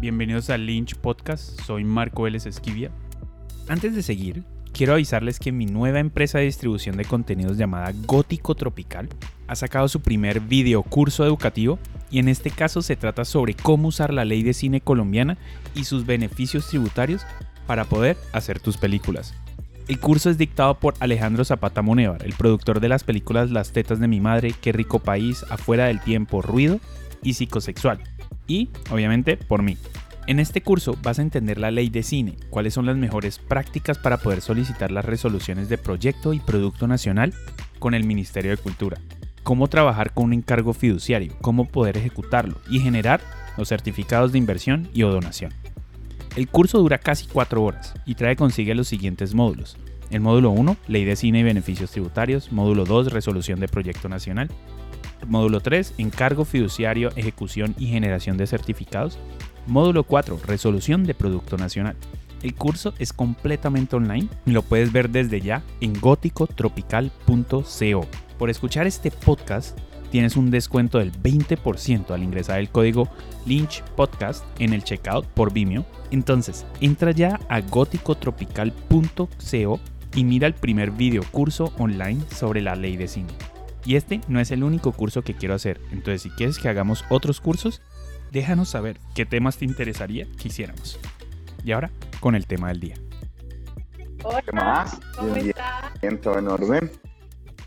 bienvenidos al Lynch Podcast, soy Marco Vélez Esquivia. Antes de seguir, quiero avisarles que mi nueva empresa de distribución de contenidos llamada Gótico Tropical ha sacado su primer video curso educativo y en este caso se trata sobre cómo usar la ley de cine colombiana y sus beneficios tributarios para poder hacer tus películas. El curso es dictado por Alejandro Zapata Monevar, el productor de las películas Las tetas de mi madre, Qué rico país, Afuera del tiempo, Ruido y Psicosexual. Y, obviamente, por mí. En este curso vas a entender la ley de cine, cuáles son las mejores prácticas para poder solicitar las resoluciones de proyecto y producto nacional con el Ministerio de Cultura, cómo trabajar con un encargo fiduciario, cómo poder ejecutarlo y generar los certificados de inversión y o donación. El curso dura casi 4 horas y trae consigo los siguientes módulos. El módulo 1, Ley de Cine y Beneficios Tributarios. Módulo 2, Resolución de Proyecto Nacional. Módulo 3, Encargo Fiduciario, Ejecución y Generación de Certificados. Módulo 4, Resolución de Producto Nacional. El curso es completamente online y lo puedes ver desde ya en góticotropical.co. Por escuchar este podcast, tienes un descuento del 20% al ingresar el código Lynch Podcast en el checkout por Vimeo. Entonces, entra ya a góticotropical.co y mira el primer video curso online sobre la ley de cine. Y este no es el único curso que quiero hacer, entonces si quieres que hagamos otros cursos, déjanos saber qué temas te interesaría que hiciéramos. Y ahora, con el tema del día. Hola, ¿Qué más? ¿cómo estás? bien, todo en orden.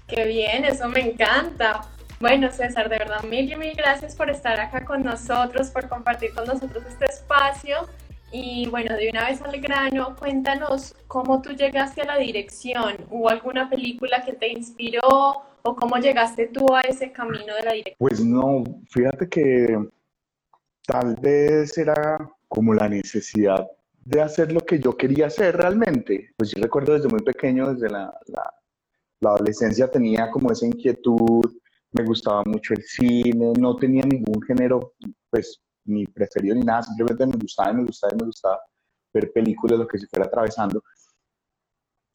Qué bien, eso me encanta. Bueno, César, de verdad, mil y mil gracias por estar acá con nosotros, por compartir con nosotros este espacio. Y bueno, de una vez al grano, cuéntanos cómo tú llegaste a la dirección. ¿Hubo alguna película que te inspiró o cómo llegaste tú a ese camino de la dirección? Pues no, fíjate que tal vez era como la necesidad de hacer lo que yo quería hacer realmente. Pues yo recuerdo desde muy pequeño, desde la, la- adolescencia tenía como esa inquietud, me gustaba mucho el cine, no tenía ningún género, pues ni preferido ni nada, simplemente me gustaba y me gustaba y me gustaba ver películas, lo que se fuera atravesando.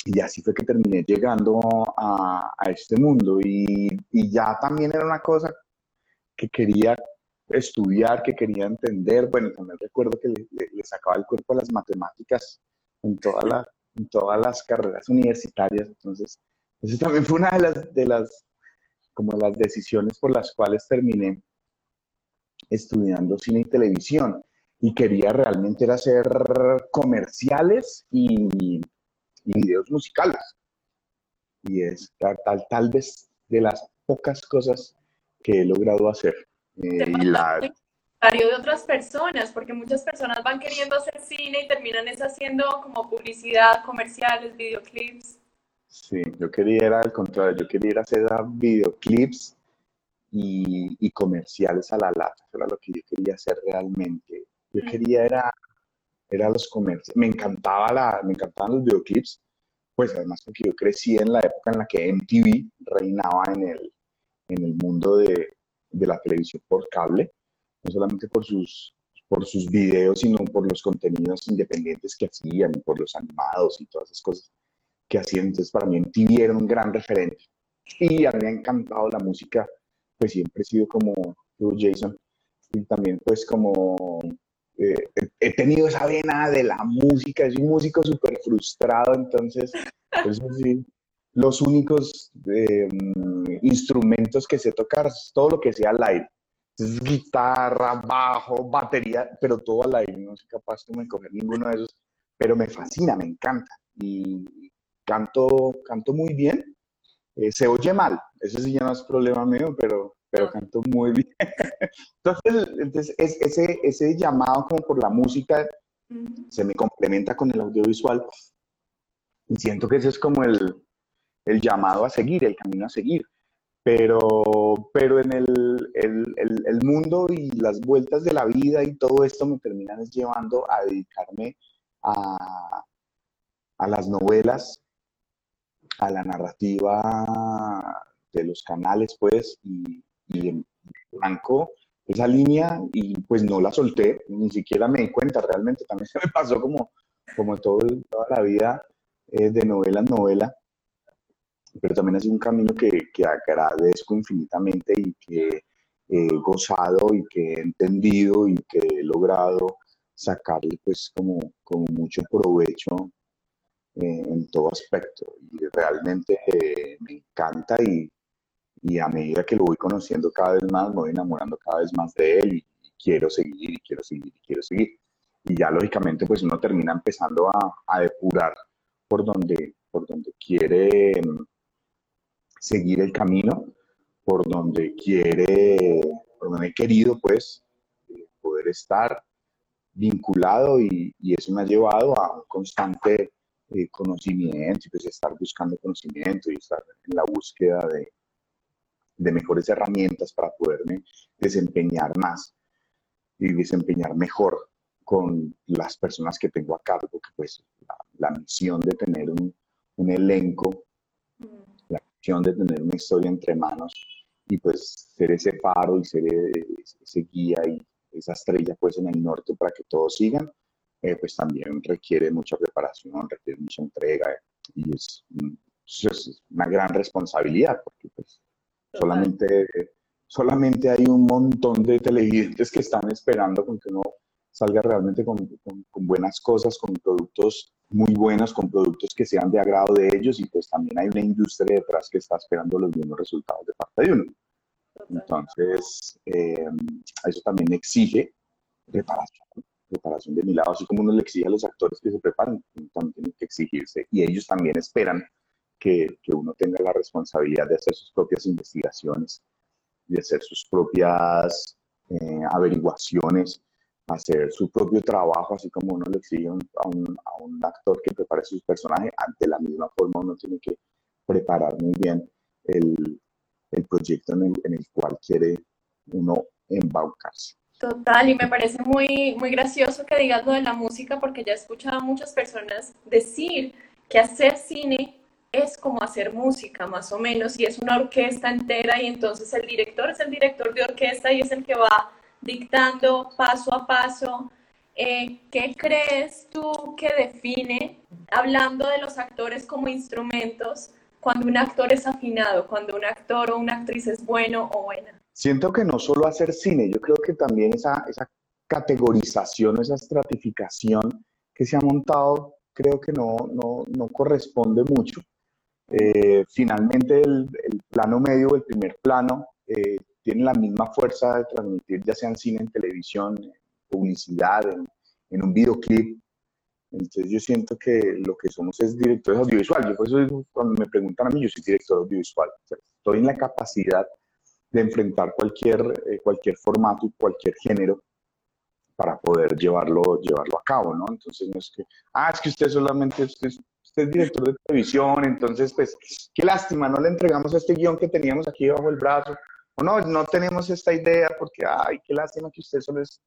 Y así fue que terminé llegando a, a este mundo. Y, y ya también era una cosa que quería estudiar, que quería entender. Bueno, también recuerdo que le, le- le sacaba el cuerpo a las matemáticas en, toda la- en todas las carreras universitarias. Entonces, eso también fue una de las, de las, como las decisiones por las cuales terminé estudiando cine y televisión. Y quería realmente era hacer comerciales y, y videos musicales. Y es tal, tal, tal vez de las pocas cosas que he logrado hacer. Eh, y la, de otras personas, porque muchas personas van queriendo hacer cine y terminan es haciendo como publicidad, comerciales, videoclips. sí, yo quería era al contrario, yo quería ir a hacer videoclips y, y comerciales a la lata, eso era lo que yo quería hacer realmente. Yo Mm. quería era, era los comerciales, me encantaba la, me encantaban los videoclips, pues además porque yo crecí en la época en la que MTV reinaba en el, en el mundo de, de la televisión por cable, no solamente por sus, por sus videos, sino por los contenidos independientes que hacían, por los animados y todas esas cosas que hacían. Entonces, para mí MTV era un gran referente. Y a mí me ha encantado la música, pues siempre he sido como tú, Jason, y también pues como eh, he- tenido esa vena de la música, soy un músico súper frustrado, entonces, sí, los únicos eh, instrumentos que sé tocar es todo lo que sea al aire. Guitarra, bajo, batería, pero todo al aire. No soy capaz de coger ninguno de esos, pero me fascina, me encanta. Y canto, canto muy bien. Eh, se oye mal, eso sí ya no es problema mío, pero, pero canto muy bien. Entonces, entonces es- ese, ese llamado como por la música Ujú. se me complementa con el audiovisual y siento que ese es como el, el llamado a seguir, el camino a seguir. Pero, pero en el, el, el, el mundo y las vueltas de la vida y todo esto me terminan llevando a dedicarme a, a las novelas, a la narrativa de los canales, pues, y, y en blanco esa línea y pues no la solté, ni siquiera me di cuenta, realmente también se me pasó como, como todo, toda la vida eh, de novela en novela, pero también ha un camino que, que agradezco infinitamente y que he gozado y que he entendido y que he logrado sacarle pues como, como mucho provecho eh, en todo aspecto. Y realmente eh, me encanta y, y, a medida que lo voy conociendo cada vez más, me voy enamorando cada vez más de él y, quiero seguir y quiero seguir y quiero seguir. Y ya lógicamente pues uno termina empezando a, depurar por donde, por donde quiere mm, seguir el camino, por donde quiere, por donde he querido pues eh, poder estar vinculado y, y, eso me ha llevado a un constante eh, conocimiento y pues estar buscando conocimiento y estar en la búsqueda de, de mejores herramientas para poderme desempeñar más y desempeñar mejor con las personas que tengo a cargo, que pues la, misión de tener un, un, elenco, mm. la misión de tener una historia entre manos y pues ser ese faro y ser ese guía y esa estrella pues en el norte para que todos sigan, eh, pues también requiere mucha preparación, requiere mucha entrega y es, es una gran responsabilidad porque pues solamente, solamente hay un montón de televidentes que están esperando con que uno salga realmente con, con, buenas cosas, con productos muy buenos, con productos que sean de agrado de ellos y pues también hay una industria detrás que está esperando los mismos resultados de parte de uno. Entonces, eh, eso también exige preparación, preparación de mi lado, así como uno le exige a los actores que se preparen, también tiene que exigirse y ellos también esperan que, que uno tenga la responsabilidad de hacer sus propias investigaciones, de hacer sus propias eh, averiguaciones, hacer su propio trabajo, así como uno le exige a un, a un actor que prepare sus personajes, ante la misma forma uno tiene que preparar muy bien el, el proyecto en el, en el, cual quiere uno embaucarse. Total, y me parece muy, muy gracioso que digas lo de la música, porque ya he escuchado a muchas personas decir que hacer cine es como hacer música, más o menos, y es una orquesta entera, y entonces el director es el director de orquesta y es el que va dictando paso a paso. Eh, ¿Qué crees tú que define, hablando de los actores como instrumentos, cuando un actor es afinado, cuando un actor o una actriz es bueno o buena? Siento que no solo hacer cine, yo creo que también esa, esa categorización, esa estratificación que se ha montado, creo que no, no, no corresponde mucho. Eh, finalmente el, el, plano medio, el primer plano, eh, tiene la misma fuerza de transmitir, ya sea en cine, en televisión, en publicidad, en, un videoclip. Entonces yo siento que lo que somos es directores audiovisuales. Yo por eso cuando me preguntan a mí, yo soy director audiovisual. estoy en la capacidad de enfrentar cualquier, eh, cualquier formato y cualquier género para poder llevarlo, llevarlo a cabo, ¿no? Entonces no es que, ah, es que usted solamente, usted, usted es director de televisión, entonces pues, qué lástima, no le entregamos este guion que teníamos aquí bajo el brazo, o no, no tenemos esta idea porque, ay, qué lástima que usted solo es,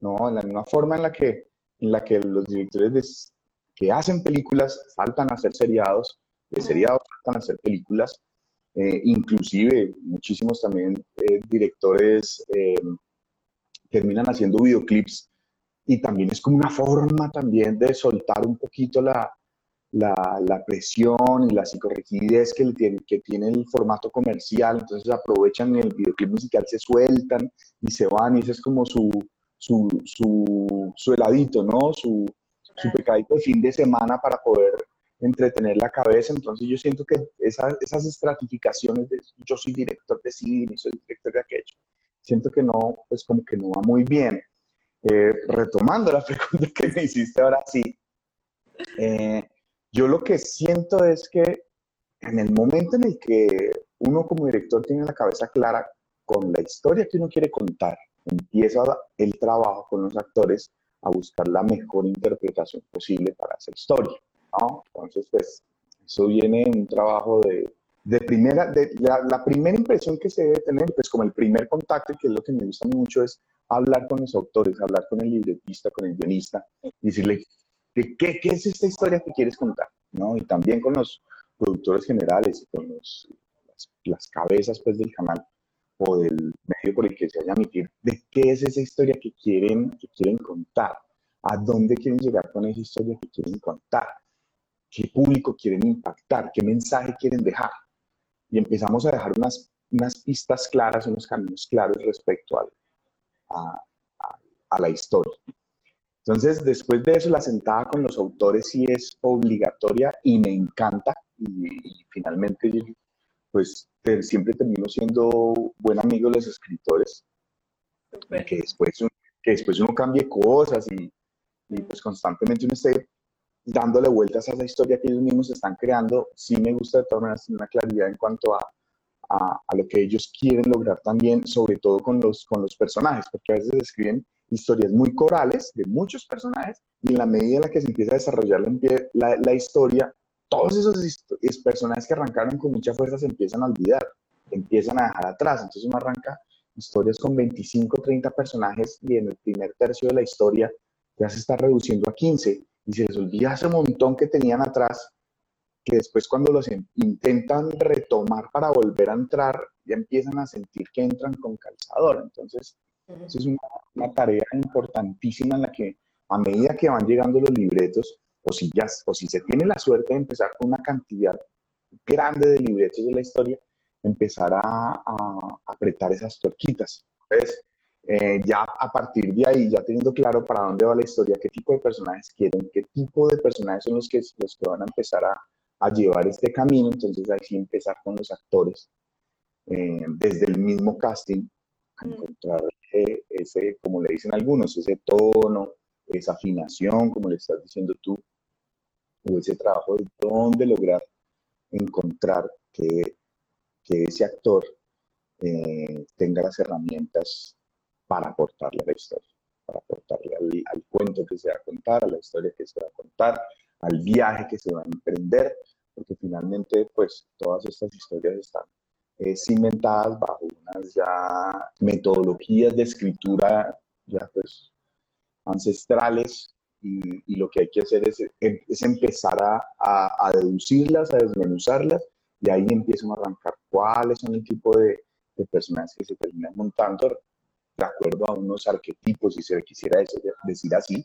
no, en la misma forma en la que, en la que los directores que hacen películas saltan a hacer seriados, de seriados saltan a hacer películas, eh, inclusive muchísimos también eh, directores eh, terminan haciendo videoclips. Y también es como una forma también de soltar un poquito la, la, presión y la psicorrigidez que, tiene, que tiene el formato comercial, entonces aprovechan el videoclip musical, se sueltan y se van y ese es como su, su, su, heladito, ¿no? Su, su pecadito de fin de semana para poder entretener la cabeza, entonces yo siento que esas, esas estratificaciones de yo soy director de cine, soy director de aquello, siento que no, pues como que no va muy bien. Eh, retomando la pregunta que me hiciste ahora sí, eh, yo lo que siento es que en el momento en el que uno como director tiene la cabeza clara con la historia que uno quiere contar, empieza el trabajo con los actores a buscar la mejor interpretación posible para esa historia. ¿no? Entonces, pues, eso viene en un trabajo de, de primera, de la, primera impresión que se debe tener, pues como el primer contacto, que es lo que me gusta mucho, es hablar con los autores, hablar con el libretista, con el guionista, y decirle, qué, es esta historia que quieres contar, ¿no? Y también con los productores generales y con los, las, cabezas pues, del canal o del medio por el que se vaya a emitir, de qué es esa historia que quieren, que quieren contar, a dónde quieren llegar con esa historia que quieren contar, qué público quieren impactar, qué mensaje quieren dejar. Y empezamos a dejar unas, unas pistas claras, unos caminos claros respecto al, a la historia. Entonces, después de eso, la sentada con los autores sí es obligatoria y me encanta. Y, finalmente, pues siempre termino siendo buen amigo de los escritores. Que después, que después uno cambie cosas y, y pues constantemente uno esté dándole vueltas a esa historia que ellos mismos están creando, sí me gusta de todas maneras tener una claridad en cuanto a, a, a, lo que ellos quieren lograr también, sobre todo con los, con los personajes, porque a veces escriben historias muy corales de muchos personajes y en la medida en la que se empieza a desarrollar la, historia, todos esos personajes que arrancaron con mucha fuerza se empiezan a olvidar, empiezan a dejar atrás, entonces uno arranca historias con 25, 30 personajes y en el primer tercio de la historia ya se está reduciendo a 15 y se les olvida ese montón que tenían atrás que después cuando los intentan retomar para volver a entrar, ya empiezan a sentir que entran con calzador. Entonces, eso es una, tarea importantísima en la que a medida que van llegando los libretos, o si, ya, o si se tiene la suerte de empezar con una cantidad grande de libretos de la historia, empezar a, apretar esas torquitas. Entonces, eh, ya a partir de ahí, ya teniendo claro para dónde va la historia, qué tipo de personajes quieren, qué tipo de personajes son los que, los que van a empezar a, a llevar este camino, entonces ahí sí empezar con los actores, eh, desde el mismo casting, a mm. encontrar ese, como le dicen algunos, ese tono, esa afinación, como le estás diciendo tú, o ese trabajo de dónde lograr encontrar que, que ese actor eh, tenga las herramientas para aportarle a la historia, para aportarle al, cuento que se va a contar, a la historia que se va a contar, al viaje que se va a emprender, porque finalmente pues todas estas historias están eh, cimentadas bajo unas ya metodologías de escritura ya pues ancestrales y, lo que hay que hacer es, es empezar a, a, deducirlas, a desmenuzarlas y ahí empiezan a arrancar cuáles son el tipo de, de personajes que se terminan montando de acuerdo a unos arquetipos, si se quisiera decir así,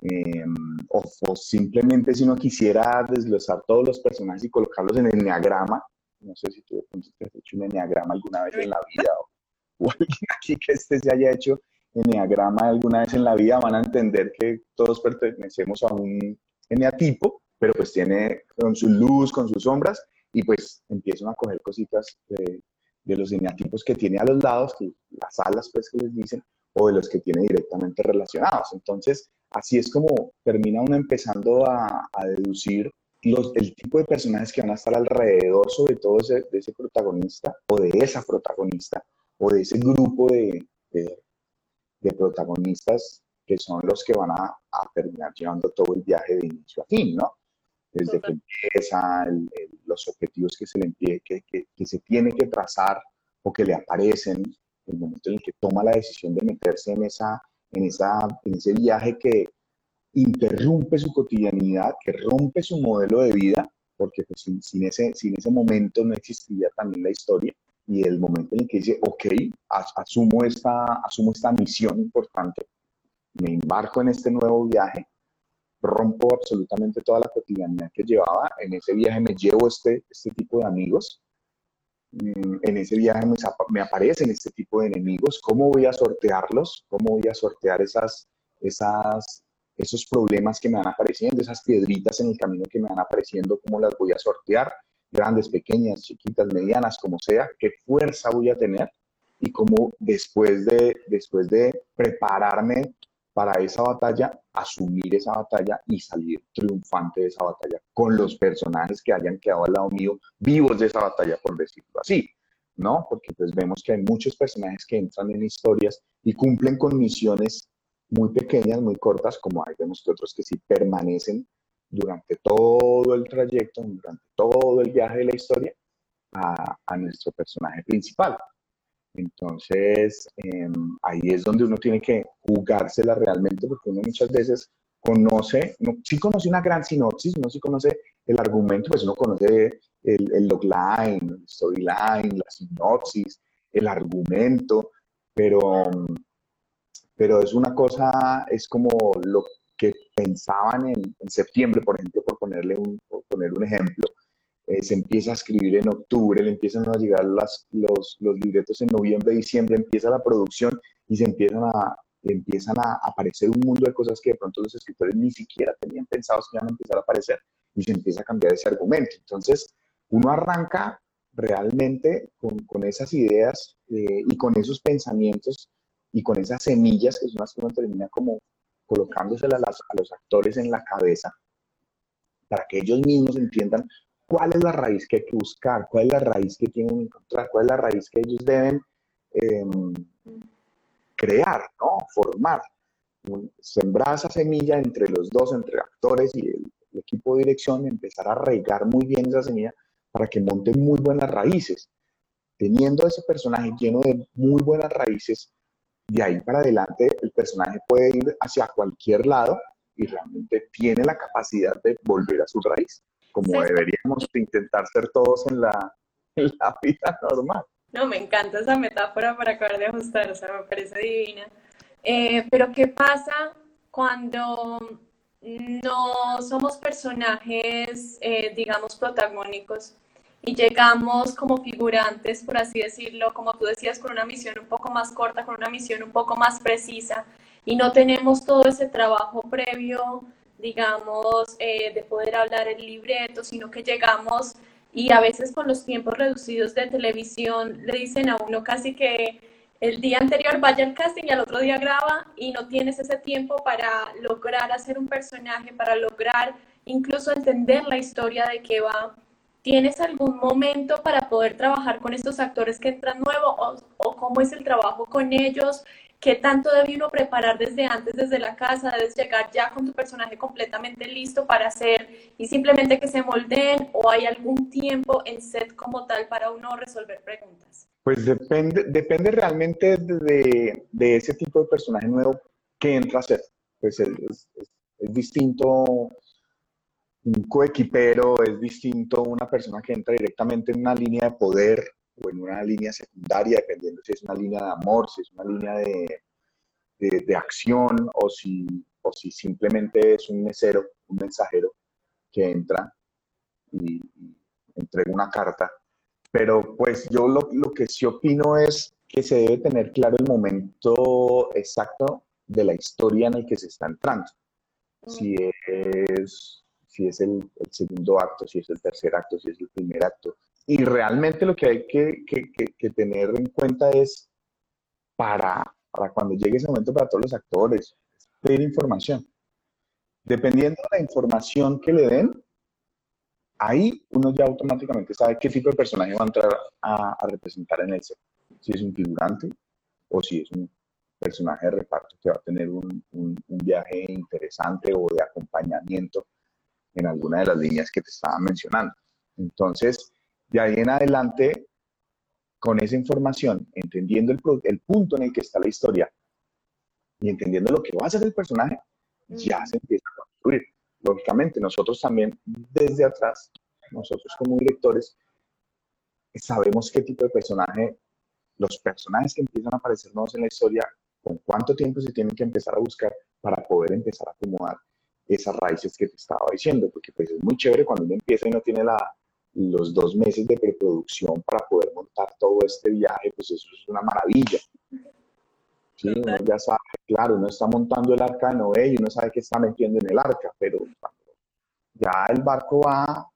Em, o, simplemente si uno quisiera desglosar todos los personajes y colocarlos en el enneagrama, no sé si tú has hecho un enneagrama alguna vez en la vida o, alguien aquí que este se haya hecho enneagrama alguna vez en la vida, van a entender que todos pertenecemos a un eneatipo, pero pues tiene con su luz, con sus sombras, y pues empiezan a coger cositas de, de los eneatipos que tiene a los lados, las alas pues que les dicen, o de los que tiene directamente relacionados. Entonces, Así es como termina uno empezando a, deducir los, el tipo de personajes que van a estar alrededor, sobre todo de ese protagonista o de esa protagonista o de ese grupo de, de, protagonistas que son los que van a, terminar llevando todo el viaje de inicio a fin, ¿no? Desde que empieza, los objetivos que se, le que, que, que se tiene que trazar o que le aparecen, el momento en el que toma la decisión de meterse en esa en, esa, en ese viaje que interrumpe su cotidianidad, que rompe su modelo de vida, porque pues, sin, ese, sin ese momento no existiría también la historia, y el momento en el que dice, ok, asumo esta, asumo esta misión importante, me embarco en este nuevo viaje, rompo absolutamente toda la cotidianidad que llevaba, en ese viaje me llevo este, este tipo de amigos, Mm, en ese viaje me, aparecen este tipo de enemigos, ¿cómo voy a sortearlos? ¿Cómo voy a sortear esas, esas, esos problemas que me van apareciendo, esas piedritas en el camino que me van apareciendo, cómo las voy a sortear? Grandes, pequeñas, chiquitas, medianas, como sea, qué fuerza voy a tener y cómo después de, después de prepararme para esa batalla, asumir esa batalla y salir triunfante de esa batalla con los personajes que hayan quedado al lado mío vivos de esa batalla, por decirlo así, ¿no? Porque pues vemos que hay muchos personajes que entran en historias y cumplen con misiones muy pequeñas, muy cortas, como hay vemos que otros que sí permanecen durante todo el trayecto, durante todo el viaje de la historia, a, a nuestro personaje principal. Entonces, em, ahí es donde uno tiene que jugársela realmente, porque uno muchas veces conoce, no, sí conoce una gran sinopsis, uno sí conoce el argumento, pues uno conoce el, el logline, el storyline, la sinopsis, el argumento, pero, pero es una cosa, es como lo que pensaban en, en septiembre, por ejemplo, por ponerle un, por poner un ejemplo, eh, se empieza a escribir en octubre, le empiezan a llegar las, los, los libretos en noviembre, diciembre, empieza la producción y se empiezan a, empiezan a aparecer un mundo de cosas que de pronto los escritores ni siquiera tenían pensados que iban a empezar a aparecer y se empieza a cambiar ese argumento. Entonces, uno arranca realmente con, esas ideas eh, y con esos pensamientos y con esas semillas que son las que uno termina como colocándoselas a, los actores en la cabeza para que ellos mismos entiendan cuál es la raíz que hay que buscar, cuál es la raíz que tienen que encontrar, cuál es la raíz que ellos deben em, crear, ¿no? formar. Sembrar esa semilla entre los dos, entre actores y el, equipo de dirección, empezar a regar muy bien esa semilla para que monte muy buenas raíces. Teniendo ese personaje lleno de muy buenas raíces, de ahí para adelante el personaje puede ir hacia cualquier lado y realmente tiene la capacidad de volver a su raíz, como deberíamos intentar ser todos en la, vida normal. No, me encanta esa metáfora para acabar de ajustar, o sea, me parece divina. Eh, pero ¿qué pasa cuando no somos personajes, eh, digamos, protagónicos y llegamos como figurantes, por así decirlo, como tú decías, con una misión un poco más corta, con una misión un poco más precisa y no tenemos todo ese trabajo previo, digamos, eh, de poder hablar el libreto, sino que llegamos y a veces con los tiempos reducidos de televisión le dicen a uno casi que el día anterior vaya al casting y al otro día graba y no tienes ese tiempo para lograr hacer un personaje, para lograr incluso entender la historia de qué va ¿Tienes algún momento para poder trabajar con estos actores que entran nuevos o, cómo es el trabajo con ellos? ¿Qué tanto debe uno preparar desde antes, desde la casa? ¿Debes llegar ya con tu personaje completamente listo para hacer y simplemente que se moldeen o hay algún tiempo en set como tal para uno resolver preguntas? Pues depende, depende realmente de, ese tipo de personaje nuevo que entra a ser. Pues es, es distinto un coequipero es distinto a una persona que entra directamente en una línea de poder o en una línea secundaria, dependiendo si es una línea de amor, si es una línea de, de, acción o si, o si simplemente es un mesero, un mensajero que entra y, entrega una carta. Pero pues yo lo, lo que sí opino es que se debe tener claro el momento exacto de la historia en el que se está entrando. Si es si es el, segundo acto, si es el tercer acto, si es el primer acto. Y realmente lo que hay que, que, tener en cuenta es para, para cuando llegue ese momento para todos los actores, pedir información. Dependiendo de la información que le den, ahí uno ya automáticamente sabe qué tipo de personaje va a entrar a, representar en el set. Si es un figurante o si es un personaje de reparto que va a tener un, un viaje interesante o de acompañamiento en alguna de las líneas que te estaba mencionando. Entonces, de ahí en adelante, con esa información, entendiendo el, el punto en el que está la historia y entendiendo lo que va a hacer el personaje, ya se empieza a construir. Lógicamente, nosotros también desde atrás, nosotros como directores, sabemos qué tipo de personaje, los personajes que empiezan a aparecer nuevos en la historia, con cuánto tiempo se tienen que empezar a buscar para poder empezar a acomodar esas raíces que te estaba diciendo, porque pues es muy chévere cuando uno empieza y no tiene la, los dos meses de preproducción para poder montar todo este viaje, pues eso es una maravilla. Sí, uno ya sabe, claro, uno está montando el arca de Noé y uno sabe que está metiendo en el arca, pero ya el barco va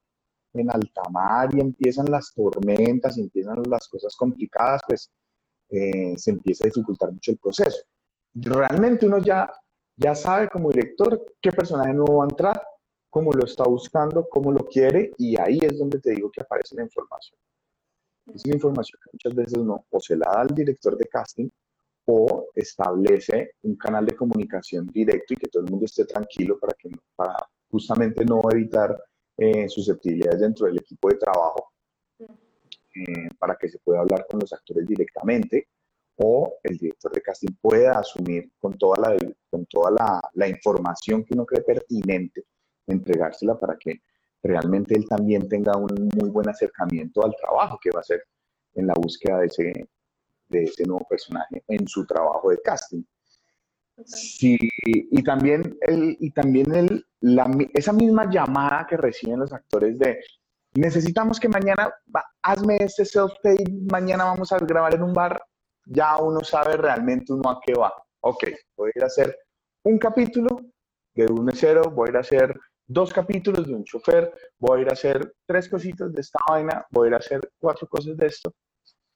en alta mar y empiezan las tormentas, y empiezan las cosas complicadas, pues eh, se empieza a dificultar mucho el proceso. Realmente uno ya ya sabe como director qué personaje nuevo va a entrar, cómo lo está buscando, cómo lo quiere, y ahí es donde te digo que aparece la información. Es una información que muchas veces no, o se la da al director de casting, o establece un canal de comunicación directo y que todo el mundo esté tranquilo para, que, para justamente no evitar eh, susceptibilidades dentro del equipo de trabajo, eh, para que se pueda hablar con los actores directamente o el director de casting pueda asumir con toda la, con toda la, información que uno cree pertinente, entregársela para que realmente él también tenga un muy buen acercamiento al trabajo que va a hacer en la búsqueda de ese, de ese nuevo personaje en su trabajo de casting. Sí, y también, el, y también el, la, esa misma llamada que reciben los actores de necesitamos que mañana, hazme este self-tape, mañana vamos a grabar en un bar, ya uno sabe realmente uno a qué va. Ok, voy a ir a hacer un capítulo de un mesero, voy a ir a hacer dos capítulos de un chofer, voy a ir a hacer tres cositas de esta vaina, voy a ir a hacer cuatro cosas de esto,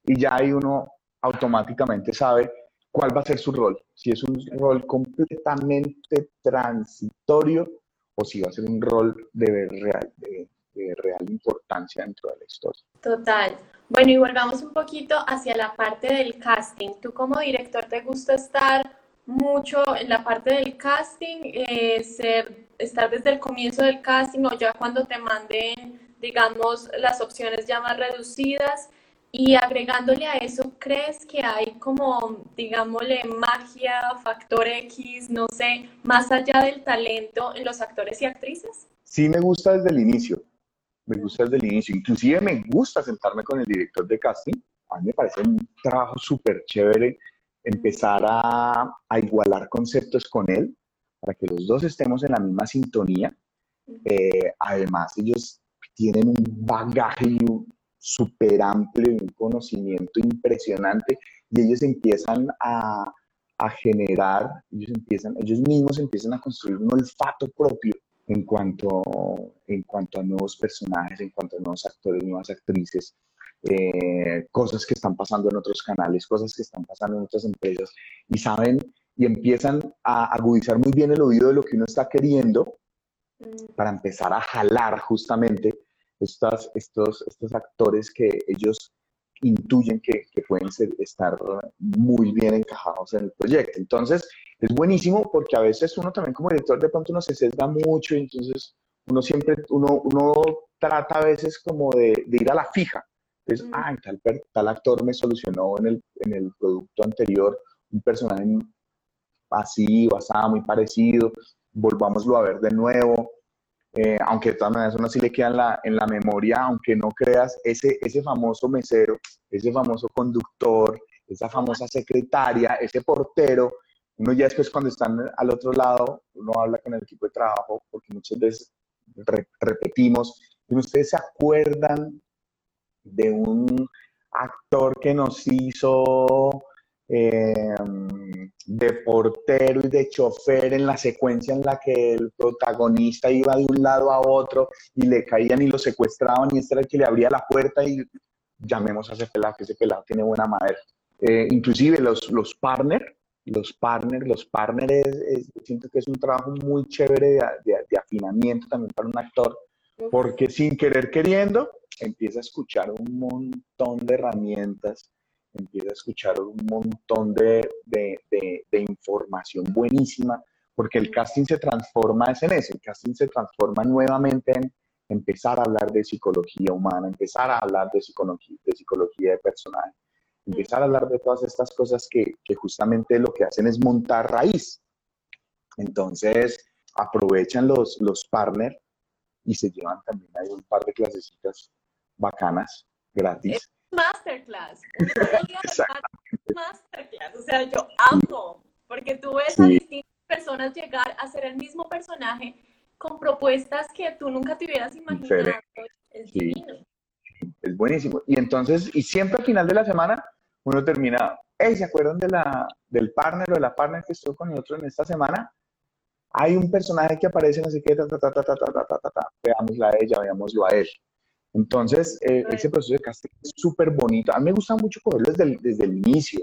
y ya ahí uno automáticamente sabe cuál va a ser su rol, si es un rol completamente transitorio o si va a ser un rol de real, de, real importancia dentro de la historia. Total. Bueno, y volvamos un poquito hacia la parte del casting. ¿Tú como director te gusta estar mucho en la parte del casting, eh, ser, estar desde el comienzo del casting o ya cuando te manden, digamos, las opciones ya más reducidas? Y agregándole a eso, ¿crees que hay como, digámosle, magia, factor X, no sé, más allá del talento en los actores y actrices? Sí, me gusta desde el inicio. Me gusta desde el inicio. Inclusive me gusta sentarme con el director de casting. A mí me parece un trabajo súper chévere empezar a, igualar conceptos con él para que los dos estemos en la misma sintonía. Eh, además, ellos tienen un bagaje súper amplio y un conocimiento impresionante y ellos empiezan a, a, generar, ellos, empiezan, ellos mismos empiezan a construir un olfato propio en cuanto, en cuanto a nuevos personajes, en cuanto a nuevos actores, nuevas actrices, eh, cosas que están pasando en otros canales, cosas que están pasando en otras empresas y saben y empiezan a agudizar muy bien el oído de lo que uno está queriendo mm. para empezar a jalar justamente estas, estos, estos actores que ellos intuyen que, que pueden ser, estar muy bien encajados en el proyecto. Entonces, es buenísimo porque a veces uno también como director de pronto uno se sesga mucho y entonces uno siempre, uno, uno trata a veces como de, de ir a la fija. Es, mm. ah, tal, tal actor me solucionó en el, en el producto anterior un personaje así, basado, muy parecido, volvámoslo a ver de nuevo. Eh, aunque de todas maneras uno sí le queda en la, en la memoria, aunque no creas, ese, ese famoso mesero, ese famoso conductor, esa famosa secretaria, ese portero, uno ya después cuando están al otro lado, uno habla con el equipo de trabajo, porque muchas veces repetimos, y ustedes se acuerdan de un actor que nos hizo Em, de portero y de chofer en la secuencia en la que el protagonista iba de un lado a otro y le caían y lo secuestraban y este era el que le abría la puerta y llamemos a ese pelado, que ese pelado tiene buena madera. Eh, inclusive los, los partners, los partners, los partners, siento que es un trabajo muy chévere de, de afinamiento también para un actor, porque sin querer queriendo empieza a escuchar un montón de herramientas empieza a escuchar un montón de, de, información buenísima, porque el casting se transforma en eso, el casting se transforma nuevamente en empezar a hablar de psicología humana, empezar a hablar de psicología de, psicología de personaje, empezar a hablar de todas estas cosas que, que justamente lo que hacen es montar raíz. Entonces, aprovechan los, los partners y se llevan también hay un par de clasecitas bacanas, gratis masterclass. masterclass. O sea, yo amo, porque tú ves a distintas personas llegar a ser el mismo personaje con propuestas que tú nunca te hubieras imaginado. Es Es buenísimo. Y entonces, y siempre al final de la semana, uno termina, hey, ¿se acuerdan de la, del partner o de la partner que estuvo con nosotros en esta semana? Hay un personaje que aparece, no sé qué, ta, ta, ta, ta, ta, ta, ta, ta, ta, veámosla a ella, veámoslo a él. Entonces, eh, ese proceso de casting es súper bonito. A mí me gusta mucho cogerlo desde el, desde el inicio,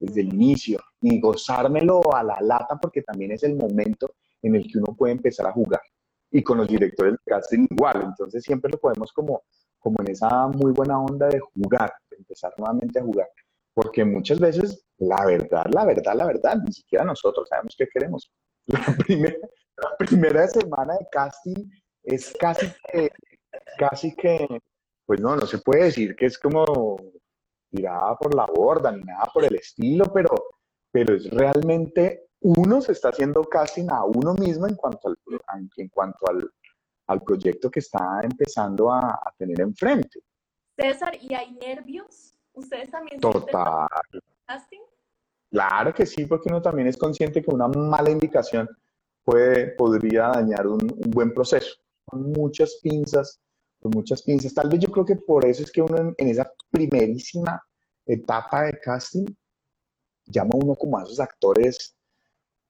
desde el inicio, y gozármelo a la lata porque también es el momento en el que uno puede empezar a jugar. Y con los directores de casting igual, entonces siempre lo podemos como, como en esa muy buena onda de jugar, de empezar nuevamente a jugar. Porque muchas veces, la verdad, la verdad, la verdad, ni siquiera nosotros sabemos qué queremos. La primera, la primera semana de casting es casi que casi que, pues no, no se puede decir que es como tirada por la borda ni nada por el estilo, pero, pero es realmente uno se está haciendo casting a uno mismo en cuanto al, en cuanto al, al proyecto que está empezando a, a, tener enfrente. César, ¿y hay nervios? ¿Ustedes también Total. casting? Claro que sí, porque uno también es consciente que una mala indicación puede, podría dañar un, un buen proceso. Con muchas pinzas, con muchas pinzas. Tal vez yo creo que por eso es que uno en, esa primerísima etapa de casting llama uno como a esos actores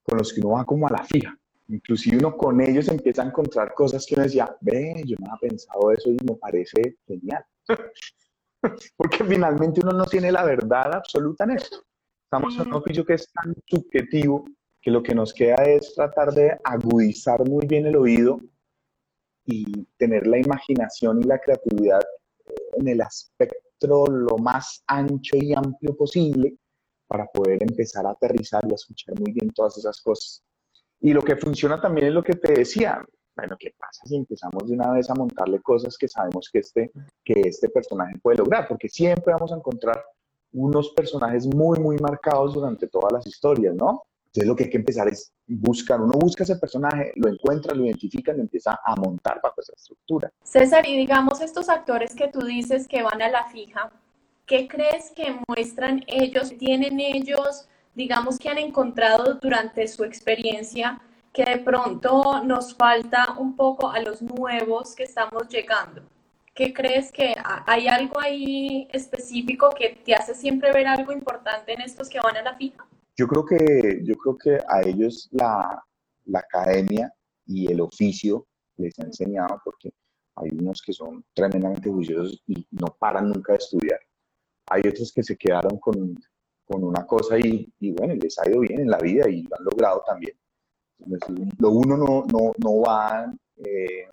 con los que uno va como a la fija. Inclusive uno con ellos empieza a encontrar cosas que uno decía, ve, yo no había pensado eso y me parece genial. Porque finalmente uno no tiene la verdad absoluta en eso. Estamos en un oficio que es tan subjetivo que lo que nos queda es tratar de agudizar muy bien el oído y tener la imaginación y la creatividad eh, en el espectro lo más ancho y amplio posible para poder empezar a aterrizar y a escuchar muy bien todas esas cosas. Y lo que funciona también es lo que te decía, bueno, ¿qué pasa si empezamos de una vez a montarle cosas que sabemos que este, que este personaje puede lograr? Porque siempre vamos a encontrar unos personajes muy, muy marcados durante todas las historias, ¿no? Entonces lo que hay que empezar es buscar, uno busca ese personaje, lo encuentra, lo identifica y empieza a montar bajo esa estructura. César, y digamos estos actores que tú dices que van a la fija, ¿qué crees que muestran ellos, tienen ellos, digamos que han encontrado durante su experiencia que de pronto nos falta un poco a los nuevos que estamos llegando? ¿Qué crees que hay algo ahí específico que te hace siempre ver algo importante en estos que van a la fija? Yo creo que, yo creo que a ellos la, la academia y el oficio les ha enseñado, porque hay unos que son tremendamente juiciosos y no paran nunca de estudiar. Hay otros que se quedaron con, con una cosa y, y, bueno, les ha ido bien en la vida y lo han logrado también. lo uno no, no, no va eh,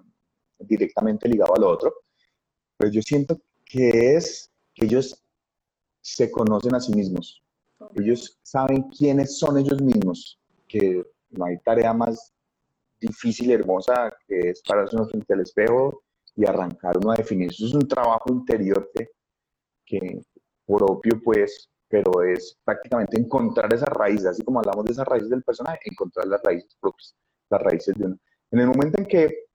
directamente ligado al otro, pero yo siento que es que ellos se conocen a sí mismos. Ellos saben quiénes son ellos mismos, que no hay tarea más difícil hermosa que es pararse uno frente al espejo y arrancar uno a definir. Eso es un trabajo interior que, que propio, pues, pero es prácticamente encontrar esas raíces, así como hablamos de esas raíces del personaje, encontrar las raíces propias, las raíces de uno. En el momento en que